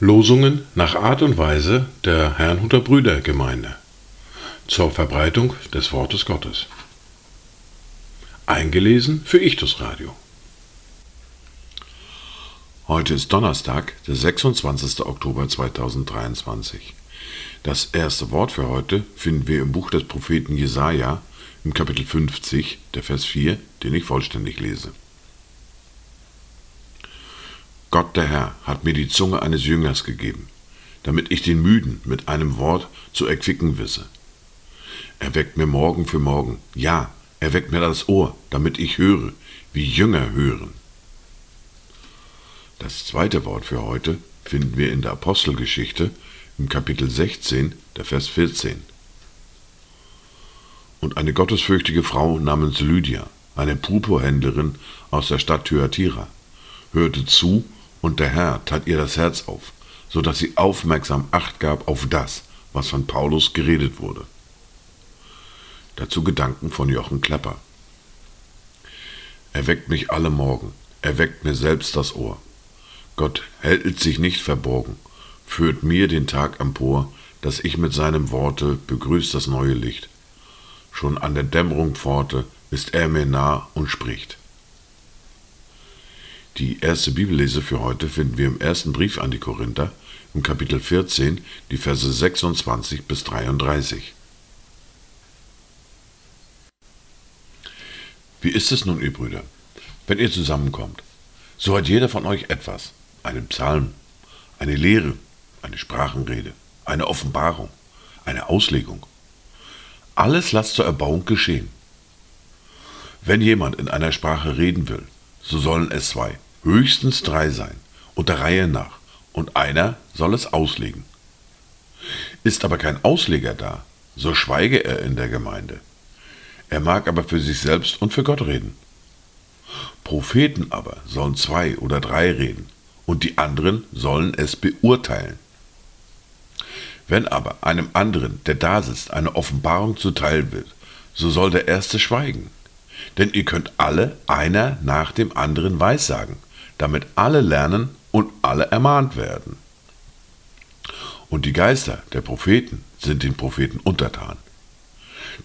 Losungen nach Art und Weise der Herrnhuter Brüdergemeinde zur Verbreitung des Wortes Gottes. Eingelesen für Ichtus Radio. Heute ist Donnerstag, der 26. Oktober 2023. Das erste Wort für heute finden wir im Buch des Propheten Jesaja im Kapitel 50, der Vers 4, den ich vollständig lese. Gott der Herr hat mir die Zunge eines Jüngers gegeben, damit ich den Müden mit einem Wort zu erquicken wisse. Er weckt mir Morgen für Morgen, ja, er weckt mir das Ohr, damit ich höre, wie Jünger hören. Das zweite Wort für heute finden wir in der Apostelgeschichte im Kapitel 16, der Vers 14. Und eine gottesfürchtige Frau namens Lydia, eine Purpurhändlerin aus der Stadt Thyatira, hörte zu und der Herr tat ihr das Herz auf, so dass sie aufmerksam Acht gab auf das, was von Paulus geredet wurde. Dazu Gedanken von Jochen Klepper. Er weckt mich alle Morgen, er weckt mir selbst das Ohr. Gott hält sich nicht verborgen, führt mir den Tag empor, dass ich mit seinem Worte begrüßt das neue Licht. Schon an der Dämmerung Pforte ist er mir nah und spricht. Die erste Bibellese für heute finden wir im ersten Brief an die Korinther, im Kapitel 14, die Verse 26 bis 33. Wie ist es nun, ihr Brüder, wenn ihr zusammenkommt? So hat jeder von euch etwas, einen Psalm, eine Lehre, eine Sprachenrede, eine Offenbarung, eine Auslegung. Alles lasst zur Erbauung geschehen. Wenn jemand in einer Sprache reden will, so sollen es zwei höchstens drei sein, und der Reihe nach, und einer soll es auslegen. Ist aber kein Ausleger da, so schweige er in der Gemeinde. Er mag aber für sich selbst und für Gott reden. Propheten aber sollen zwei oder drei reden, und die anderen sollen es beurteilen. Wenn aber einem anderen, der da sitzt, eine Offenbarung zuteil wird, so soll der Erste schweigen. Denn ihr könnt alle einer nach dem anderen weissagen damit alle lernen und alle ermahnt werden. Und die Geister der Propheten sind den Propheten untertan.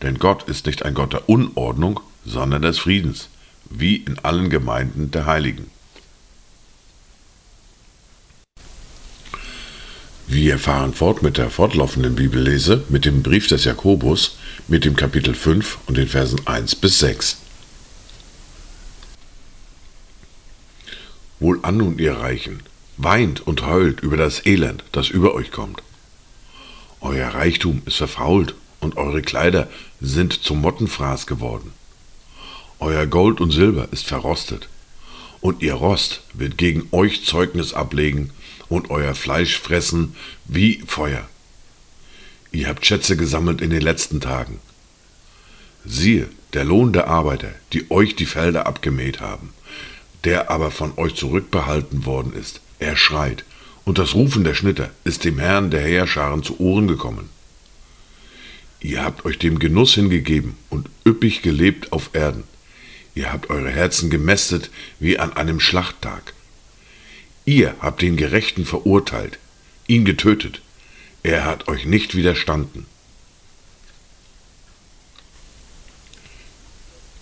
Denn Gott ist nicht ein Gott der Unordnung, sondern des Friedens, wie in allen Gemeinden der Heiligen. Wir fahren fort mit der fortlaufenden Bibellese, mit dem Brief des Jakobus, mit dem Kapitel 5 und den Versen 1 bis 6. Wohlan nun, ihr Reichen, weint und heult über das Elend, das über euch kommt. Euer Reichtum ist verfault und eure Kleider sind zum Mottenfraß geworden. Euer Gold und Silber ist verrostet, und ihr Rost wird gegen euch Zeugnis ablegen und euer Fleisch fressen wie Feuer. Ihr habt Schätze gesammelt in den letzten Tagen. Siehe, der Lohn der Arbeiter, die euch die Felder abgemäht haben, der aber von euch zurückbehalten worden ist, er schreit, und das Rufen der Schnitter ist dem Herrn der Heerscharen zu Ohren gekommen. Ihr habt euch dem Genuss hingegeben und üppig gelebt auf Erden. Ihr habt eure Herzen gemästet wie an einem Schlachttag. Ihr habt den Gerechten verurteilt, ihn getötet. Er hat euch nicht widerstanden.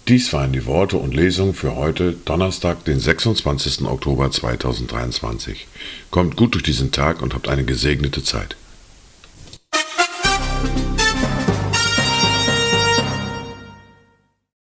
Dies waren die Worte und Lesungen für heute, Donnerstag, den 26. Oktober 2023. Kommt gut durch diesen Tag und habt eine gesegnete Zeit.